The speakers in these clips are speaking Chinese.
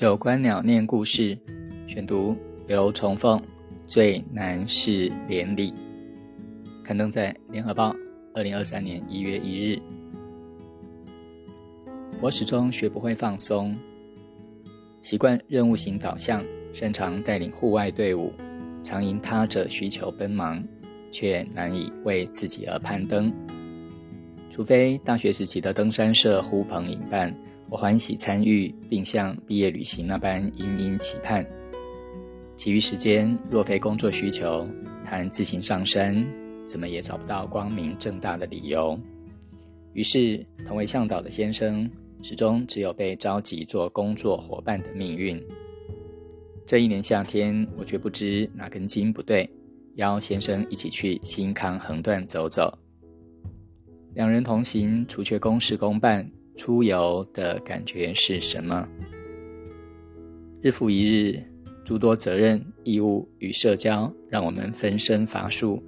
九观鸟念故事，选读刘重凤，最难是连理，刊登在联合报，二零二三年一月一日。我始终学不会放松，习惯任务型导向，擅长带领户外队伍，常因他者需求奔忙，却难以为自己而攀登。除非大学时期的登山社呼朋引伴，我欢喜参与，并像毕业旅行那般殷殷期盼。其余时间若非工作需求，谈自行上山，怎么也找不到光明正大的理由。于是，同为向导的先生。始终只有被召集做工作伙伴的命运。这一年夏天，我却不知哪根筋不对，邀先生一起去新康横断走走。两人同行，除却公事公办，出游的感觉是什么？日复一日，诸多责任、义务与社交，让我们分身乏术，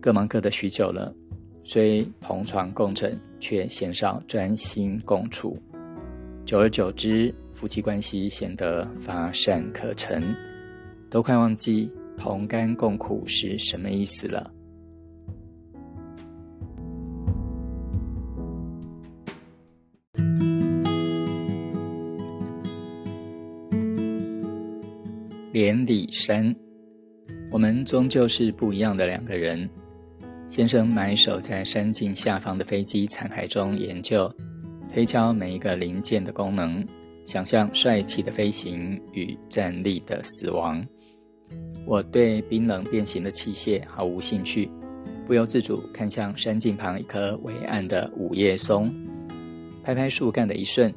各忙各的许久了。虽同床共枕，却鲜少专心共处。久而久之，夫妻关系显得乏善可陈，都快忘记同甘共苦是什么意思了。连理山，我们终究是不一样的两个人。先生埋首在山径下方的飞机残骸中研究，推敲每一个零件的功能，想象帅气的飞行与站立的死亡。我对冰冷变形的器械毫无兴趣，不由自主看向山径旁一棵伟岸的五叶松，拍拍树干的一瞬，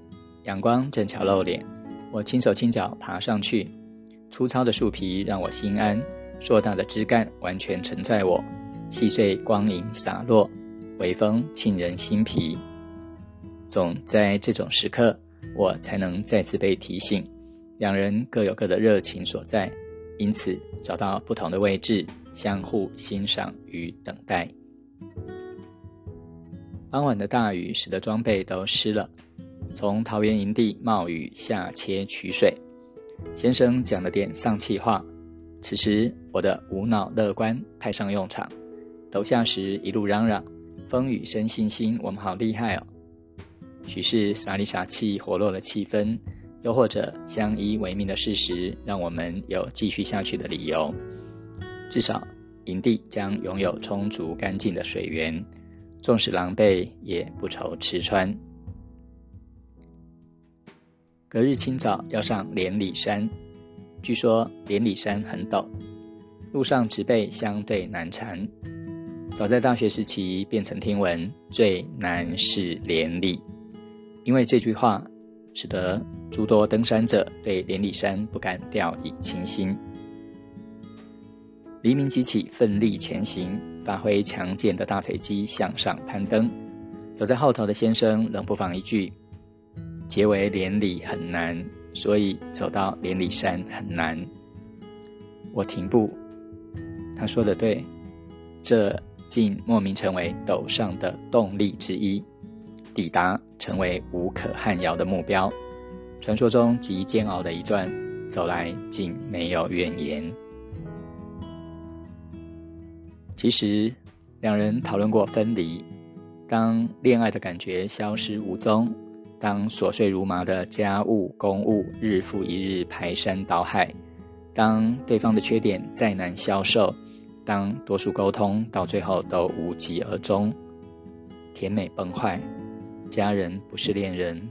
阳光正巧露脸，我轻手轻脚爬上去。粗糙的树皮让我心安，硕大的枝干完全承载我。细碎光影洒落，微风沁人心脾。总在这种时刻，我才能再次被提醒：两人各有各的热情所在，因此找到不同的位置，相互欣赏与等待。傍晚的大雨使得装备都湿了，从桃园营地冒雨下切取水。先生讲了点丧气话，此时我的无脑乐观派上用场。走下时一路嚷嚷，风雨生信心，我们好厉害哦！许是傻里傻气活络了气氛，又或者相依为命的事实，让我们有继续下去的理由。至少营地将拥有充足干净的水源，纵使狼狈也不愁吃穿。隔日清早要上连理山，据说连理山很陡，路上植被相对难缠。早在大学时期，便曾听闻最难是连理，因为这句话，使得诸多登山者对连理山不敢掉以轻心。黎明即起，奋力前行，发挥强健的大腿肌向上攀登。走在后头的先生冷不防一句：“结为连理很难，所以走到连理山很难。”我停步，他说的对，这。竟莫名成为陡上的动力之一，抵达成为无可撼摇的目标。传说中极煎熬的一段，走来竟没有怨言。其实，两人讨论过分离。当恋爱的感觉消失无踪，当琐碎如麻的家务公务日复一日排山倒海，当对方的缺点再难消受。当多数沟通到最后都无疾而终，甜美崩坏，家人不是恋人，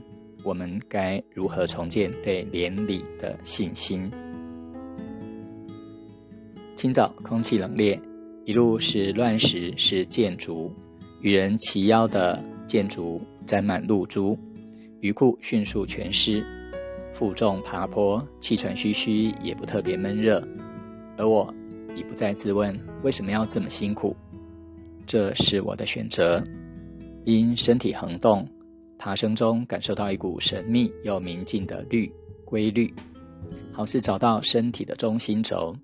我们该如何重建对连理的信心？清早空气冷冽，一路是乱石是箭竹，与人齐腰的箭竹沾满露珠，鱼裤迅速全湿，负重爬坡，气喘吁吁，也不特别闷热，而我。已不再自问为什么要这么辛苦，这是我的选择。因身体横动，爬升中感受到一股神秘又明净的律规律，好似找到身体的中心轴，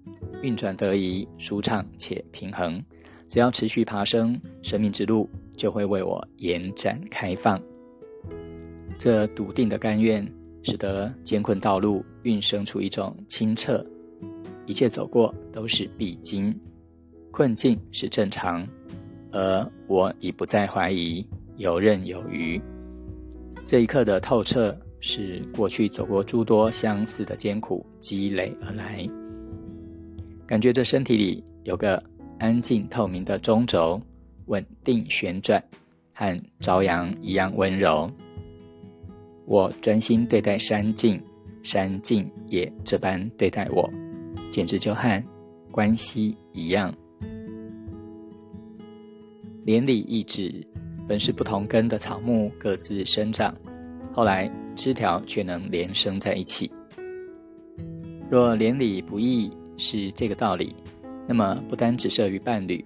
运转得宜，舒畅且平衡。只要持续爬升，生命之路就会为我延展开放。这笃定的甘愿，使得艰困道路运生出一种清澈，一切走过都是必经，困境是正常，而我已不再怀疑，游刃有余。这一刻的透彻，是过去走过诸多相似的艰苦积累而来。感觉这身体里有个安静透明的中轴，稳定旋转，和朝阳一样温柔。我专心对待山境，山境也这般对待我，简直就和关系一样。连理一指。本是不同根的草木各自生长，后来枝条却能连生在一起。若连理不易是这个道理，那么不单只设于伴侣，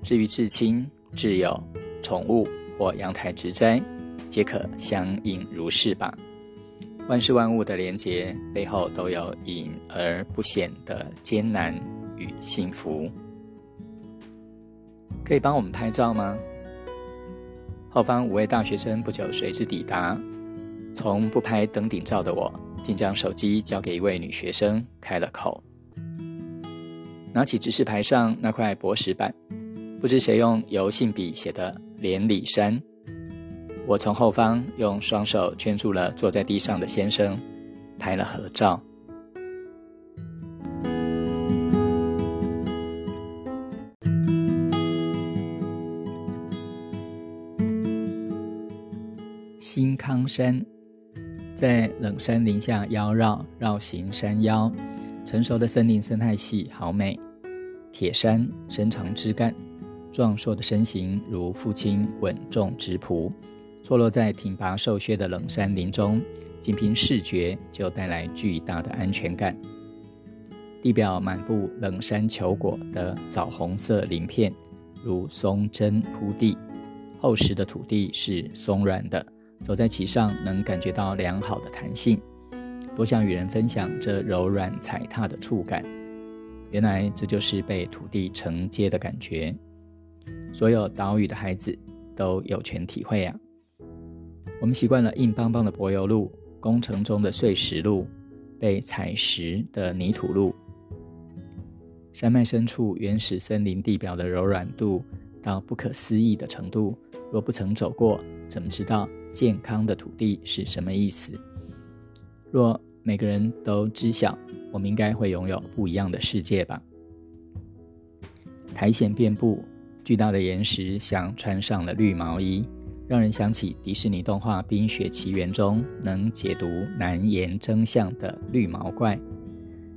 至于至亲、挚友、宠物或阳台植栽，皆可相应如是吧。万事万物的连结背后都有隐而不显的艰难与幸福。可以帮我们拍照吗？后方五位大学生不久随之抵达。从不拍登顶照的我，竟将手机交给一位女学生，开了口，拿起指示牌上那块薄石板，不知谁用油性笔写的“连理山”。我从后方用双手圈住了坐在地上的先生，拍了合照。新康山在冷山林下腰绕绕行山腰，成熟的森林生态系好美。铁山伸长枝干，壮硕的身形如父亲稳重直朴，坐落在挺拔瘦削的冷山林中，仅凭视觉就带来巨大的安全感。地表满布冷山球果的枣红色鳞片，如松针铺地，厚实的土地是松软的。走在其上，能感觉到良好的弹性，多想与人分享这柔软踩踏的触感。原来这就是被土地承接的感觉。所有岛屿的孩子都有权体会啊！我们习惯了硬邦邦的柏油路、工程中的碎石路、被踩实的泥土路。山脉深处原始森林地表的柔软度到不可思议的程度，若不曾走过，怎么知道？健康的土地是什么意思？若每个人都知晓，我们应该会拥有不一样的世界吧。苔藓遍布，巨大的岩石像穿上了绿毛衣，让人想起迪士尼动画《冰雪奇缘》中能解读难言真相的绿毛怪。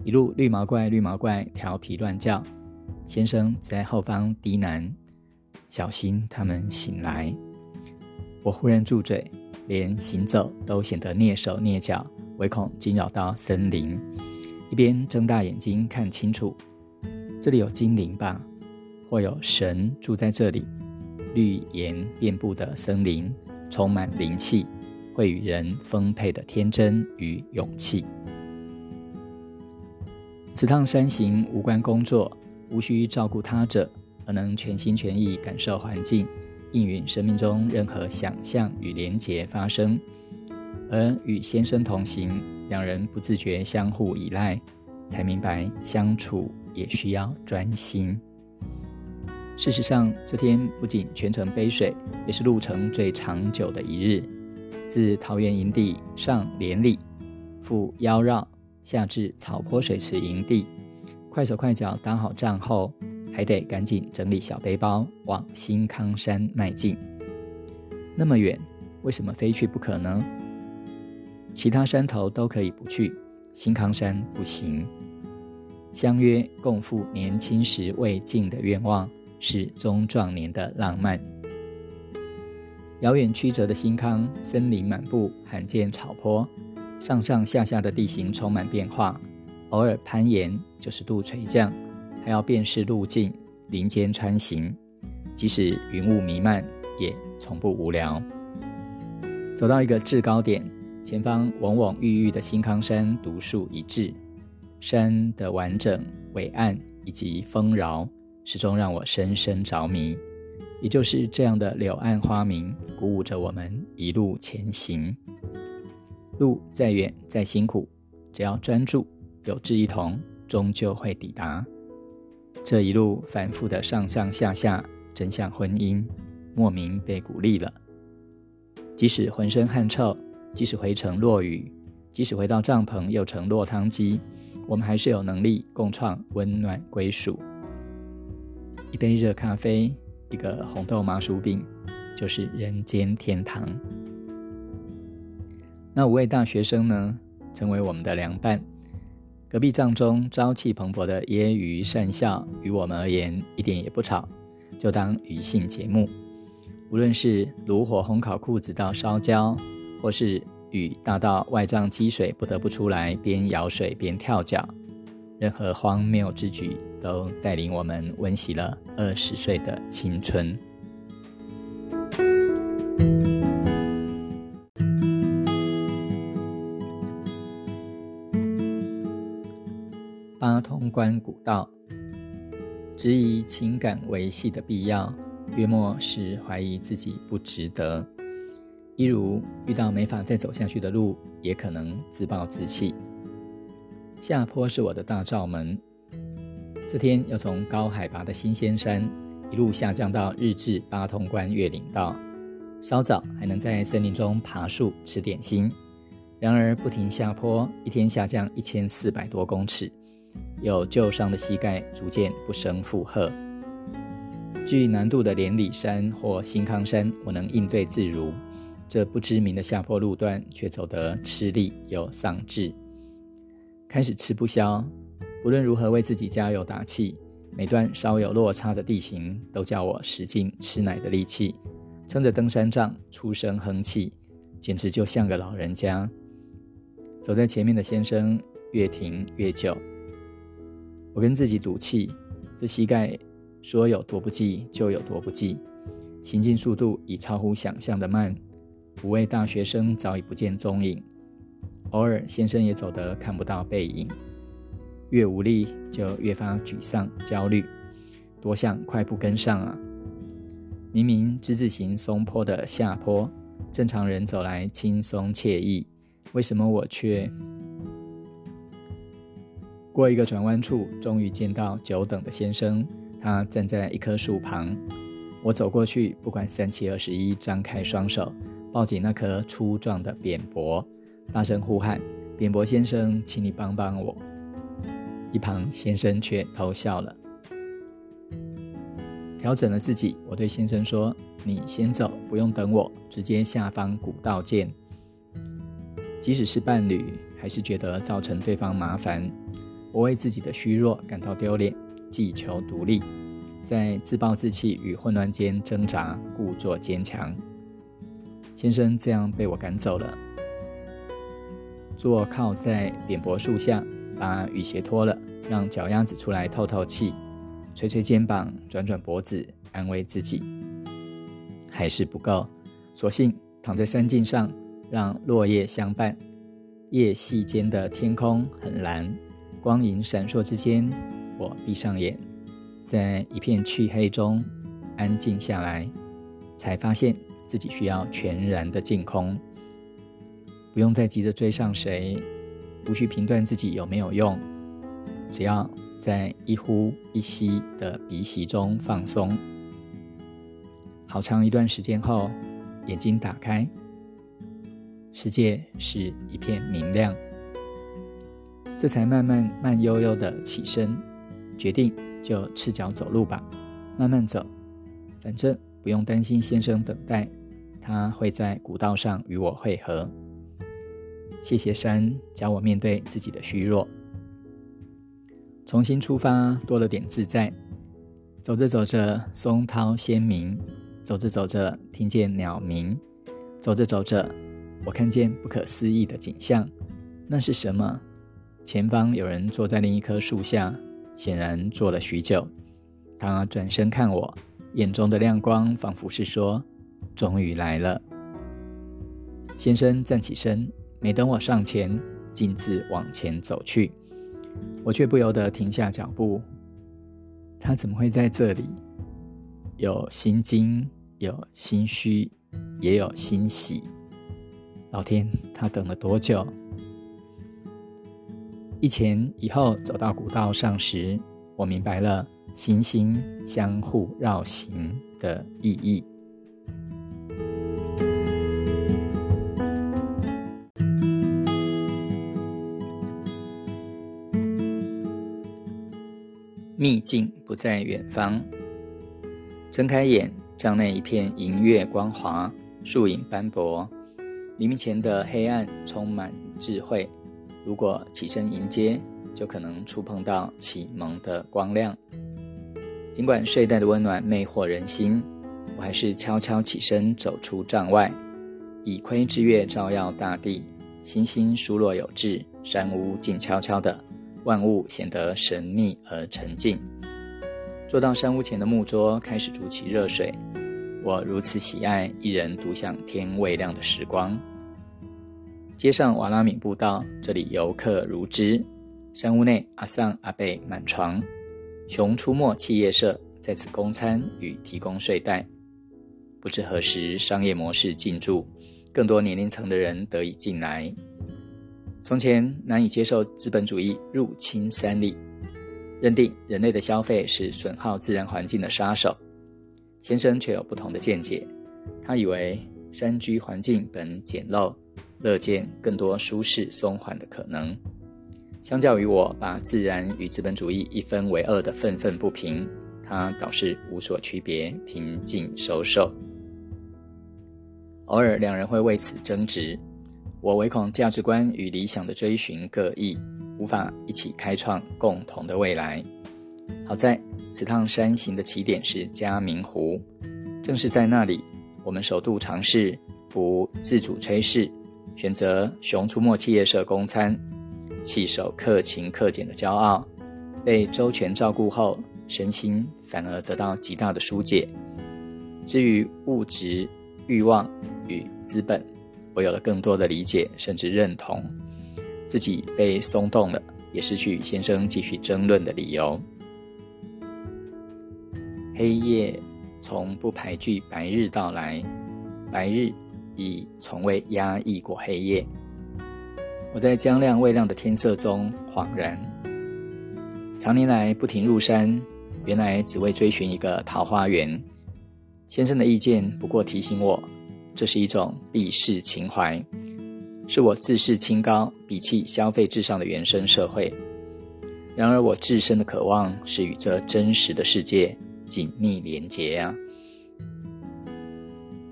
一路绿毛怪，绿毛怪调皮乱叫，先生在后方低喃：“小心，他们醒来。”我忽然住嘴，连行走都显得蹑手蹑脚，唯恐惊扰到森林。一边睁大眼睛看清楚，这里有精灵吧？或有神住在这里？绿岩遍布的森林，充满灵气，会与人丰沛的天真与勇气。此趟山行无关工作，无需照顾他者，而能全心全意感受环境。应允生命中任何想象与连结发生，而与先生同行，两人不自觉相互依赖，才明白相处也需要专心。事实上，这天不仅全程背水，也是路程最长久的一日。自桃园营地上连里，赴腰绕，下至草坡水池营地，快手快脚搭好帐后。还得赶紧整理小背包，往新康山迈进。那么远，为什么非去不可呢？其他山头都可以不去，新康山不行。相约共赴年轻时未尽的愿望，是中壮年的浪漫。遥远曲折的新康，森林满布，罕见草坡，上上下下的地形充满变化，偶尔攀岩就是度垂降。还要辨识路径，林间穿行，即使云雾弥漫，也从不无聊。走到一个制高点，前方蓊蓊郁郁的新康山独树一帜，山的完整、伟岸以及丰饶，始终让我深深着迷。也就是这样的柳暗花明，鼓舞着我们一路前行。路再远再辛苦，只要专注，有志一同，终究会抵达。这一路反复的上上下下，真像婚姻，莫名被鼓励了。即使浑身汗臭，即使回程落雨，即使回到帐篷又成落汤鸡，我们还是有能力共创温暖归属。一杯热咖啡，一个红豆麻薯饼，就是人间天堂。那五位大学生呢，成为我们的凉伴。隔壁帐中朝气蓬勃的揶揄善笑，于我们而言一点也不吵，就当娱性节目。无论是炉火烘烤裤子到烧焦，或是雨大到外帐积水不得不出来边舀水边跳脚，任何荒谬之举都带领我们温习了二十岁的青春。八通关古道，质疑情感维系的必要，约莫是怀疑自己不值得。一如遇到没法再走下去的路，也可能自暴自弃。下坡是我的大罩门。这天要从高海拔的新鲜山一路下降到日治八通关越岭道，稍早还能在森林中爬树吃点心。然而不停下坡，一天下降一千四百多公尺。有旧伤的膝盖逐渐不胜负荷，具难度的连理山或新康山，我能应对自如。这不知名的下坡路段却走得吃力又丧志，开始吃不消。无论如何为自己加油打气，每段稍有落差的地形都叫我使尽吃奶的力气，撑着登山杖出声哼气，简直就像个老人家。走在前面的先生越停越久。我跟自己赌气，这膝盖说有多不济就有多不济，行进速度已超乎想象的慢。五位大学生早已不见踪影，偶尔先生也走得看不到背影。越无力就越发沮丧焦虑，多想快步跟上啊！明明之字形松坡的下坡，正常人走来轻松惬意，为什么我却……过一个转弯处，终于见到久等的先生。他站在一棵树旁。我走过去，不管三七二十一，张开双手，抱紧那棵粗壮的扁柏，大声呼喊：“扁柏先生，请你帮帮我！”一旁先生却偷笑了。调整了自己，我对先生说：“你先走，不用等我，直接下方古道见。”即使是伴侣，还是觉得造成对方麻烦。我为自己的虚弱感到丢脸，既求独立，在自暴自弃与混乱间挣扎，故作坚强。先生这样被我赶走了，坐靠在扁柏树下，把雨鞋脱了，让脚丫子出来透透气，捶捶肩膀，转转脖子，安慰自己，还是不够，索性躺在山径上，让落叶相伴。夜隙间的天空很蓝。光影闪烁之间，我闭上眼，在一片黢黑中安静下来，才发现自己需要全然的净空，不用再急着追上谁，不去评断自己有没有用，只要在一呼一吸的鼻息中放松。好长一段时间后，眼睛打开，世界是一片明亮。这才慢慢慢悠悠的起身，决定就赤脚走路吧，慢慢走，反正不用担心先生等待，他会在古道上与我会合。谢谢山教我面对自己的虚弱，重新出发多了点自在。走着走着，松涛鲜明；走着走着，听见鸟鸣；走着走着，我看见不可思议的景象。那是什么？前方有人坐在另一棵树下，显然坐了许久。他转身看我，眼中的亮光仿佛是说：“终于来了。”先生站起身，没等我上前，径自往前走去。我却不由得停下脚步。他怎么会在这里？有心惊，有心虚，也有欣喜。老天，他等了多久？一前一后走到古道上时，我明白了行星相互绕行的意义。秘境不在远方。睁开眼，帐内一片银月光华，树影斑驳。黎明前的黑暗充满智慧。如果起身迎接，就可能触碰到启蒙的光亮。尽管睡袋的温暖魅惑人心，我还是悄悄起身走出帐外。以窥之月照耀大地，星星疏落有致，山屋静悄悄的。万物显得神秘而沉静。坐到山屋前的木桌，开始煮起热水。我如此喜爱一人独享天未亮的时光。街上瓦拉米步道，这里游客如织。山屋内阿桑阿贝满床。熊出没企业社在此供餐与提供睡袋。不知何时商业模式进驻，更多年龄层的人得以进来。从前难以接受资本主义入侵三里，认定人类的消费是损耗自然环境的杀手。先生却有不同的见解，他以为山居环境本简陋，乐见更多舒适松缓的可能。相较于我把自然与资本主义一分为二的愤愤不平，他倒是无所区别，平静收受。偶尔两人会为此争执。我唯恐价值观与理想的追寻各异，无法一起开创共同的未来。好在此趟山行的起点是嘉明湖，正是在那里，我们首度尝试不自主炊事，选择熊出没企业社供餐，弃守克勤克俭的骄傲，被周全照顾后，身心反而得到极大的疏解。至于物质欲望与资本。我有了更多的理解，甚至认同，自己被松动了，也失去与先生继续争论的理由。黑夜从不排拒白日到来，白日已从未压抑过黑夜。我在将亮未亮的天色中恍然，常年来不停入山，原来只为追寻一个桃花源。先生的意见不过提醒我。这是一种避世情怀，是我自视清高、鄙弃消费至上的原生社会。然而，我自身的渴望是与这真实的世界紧密连结呀。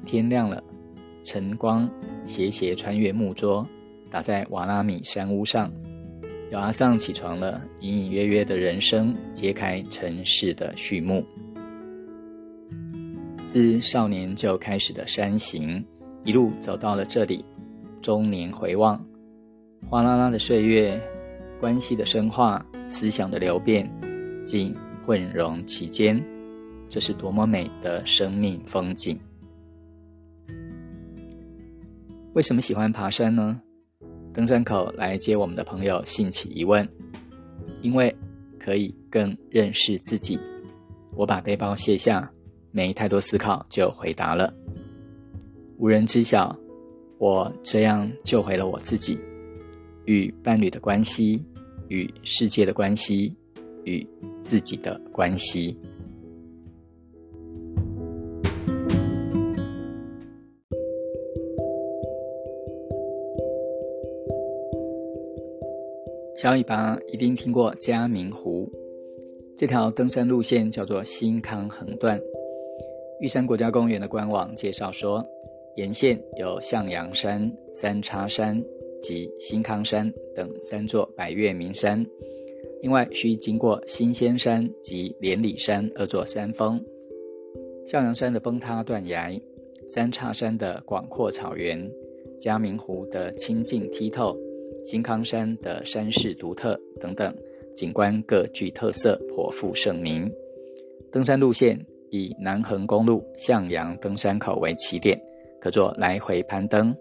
天亮了，晨光斜斜穿越木桌，打在瓦拉米山屋上。有阿桑起床了，隐隐约约的人生揭开尘世的序幕。自少年就开始的山行，一路走到了这里。中年回望，哗啦啦的岁月，关系的深化，思想的流变，竟混融其间。这是多么美的生命风景！为什么喜欢爬山呢？登山口来接我们的朋友兴起疑问。因为可以更认识自己。我把背包卸下。没太多思考就回答了。无人知晓，我这样救回了我自己，与伴侣的关系，与世界的关系，与自己的关系。小尾巴一定听过嘉明湖，这条登山路线叫做新康横断。玉山国家公园的官网介绍说，沿线有向阳山、三叉山及新康山等三座百岳名山，另外需经过新仙山及连理山二座山峰。向阳山的崩塌断崖、三叉山的广阔草原、嘉明湖的清净剔透、新康山的山势独特等等景观各具特色，颇负盛名。登山路线。以南横公路向阳登山口为起点，可做来回攀登，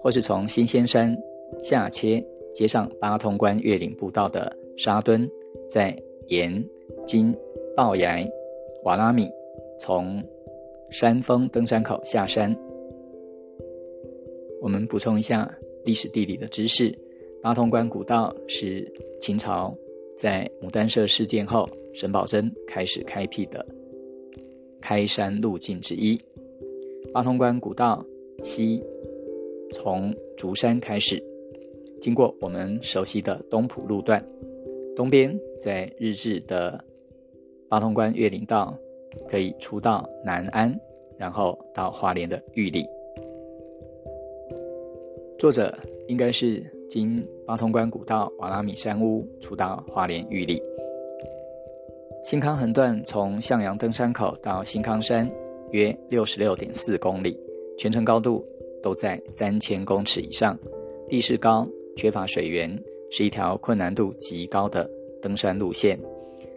或是从新鲜山下切接上八通关越岭步道的沙墩，再沿经龅崖、瓦拉米，从山峰登山口下山。我们补充一下历史地理的知识：八通关古道是秦朝在牡丹社事件后，沈葆桢开始开辟的开山路径之一。八通关古道西从竹山开始，经过我们熟悉的东浦路段，东边在日治的八通关越岭道可以出到南安，然后到花莲的玉里。作者应该是经八通关古道瓦拉米山屋出到花莲玉里。新康横断从向阳登山口到新康山。约六十六点四公里，全程高度都在三千公尺以上，地势高，缺乏水源，是一条困难度极高的登山路线。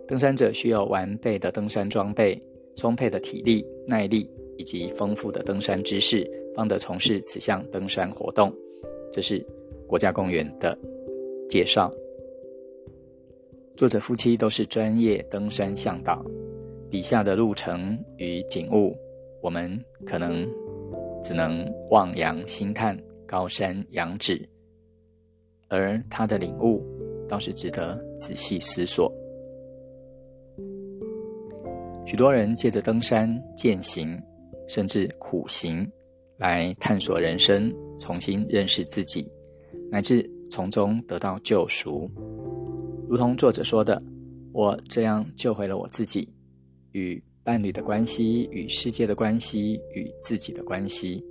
登山者需要完备的登山装备、充沛的体力、耐力以及丰富的登山知识，方得从事此项登山活动。这是国家公园的介绍。作者夫妻都是专业登山向导，笔下的路程与景物。我们可能只能望洋兴叹、高山仰止，而他的领悟倒是值得仔细思索。许多人借着登山、践行，甚至苦行，来探索人生，重新认识自己，乃至从中得到救赎。如同作者说的：“我这样救回了我自己。”与伴侣的关系，与世界的关系，与自己的关系。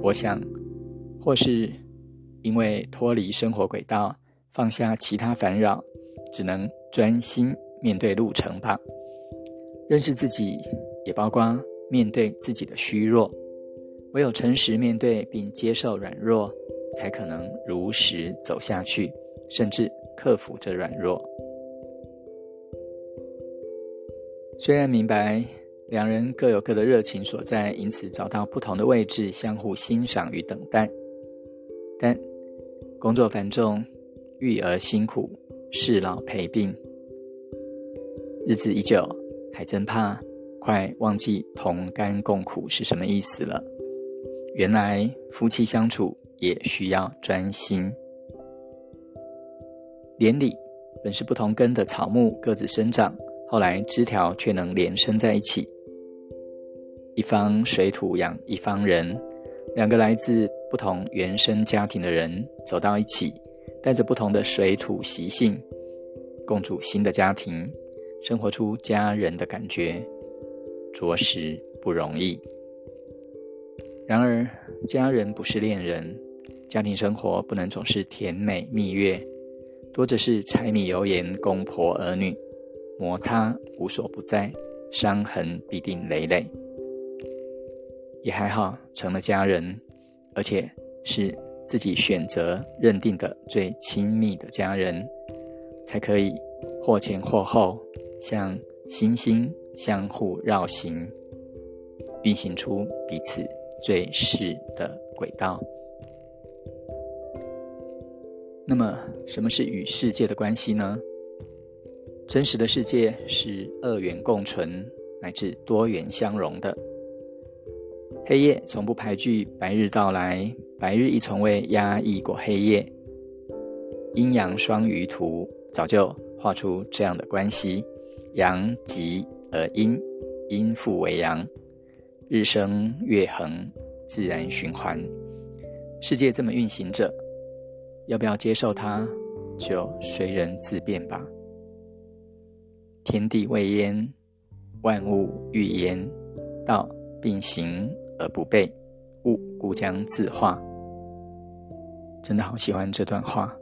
我想，或是因为脱离生活轨道，放下其他烦扰，只能专心面对路程吧。认识自己，也包括面对自己的虚弱。唯有诚实面对并接受软弱，才可能如实走下去，甚至克服着软弱。虽然明白两人各有各的热情所在，因此找到不同的位置相互欣赏与等待，但工作繁重，育儿辛苦，事老陪病，日子已久，还真怕快忘记同甘共苦是什么意思了。原来夫妻相处也需要专心。连理本是不同根的草木，各自生长。后来枝条却能连生在一起，一方水土养一方人，两个来自不同原生家庭的人走到一起，带着不同的水土习性，共组新的家庭，生活出家人的感觉，着实不容易。然而，家人不是恋人，家庭生活不能总是甜美蜜月，多的是柴米油盐、公婆儿女。摩擦无所不在，伤痕必定累累。也还好，成了家人，而且是自己选择认定的最亲密的家人，才可以或前或后，像星星相互绕行，运行出彼此最适的轨道。那么，什么是与世界的关系呢？真实的世界是二元共存乃至多元相融的。黑夜从不排拒白日到来，白日亦从未压抑过黑夜。阴阳双鱼图早就画出这样的关系：阳极而阴，阴复为阳，日升月恒，自然循环。世界这么运行着，要不要接受它，就随人自便吧。天地未焉，万物欲焉。道并行而不悖，物固将自化。真的好喜欢这段话。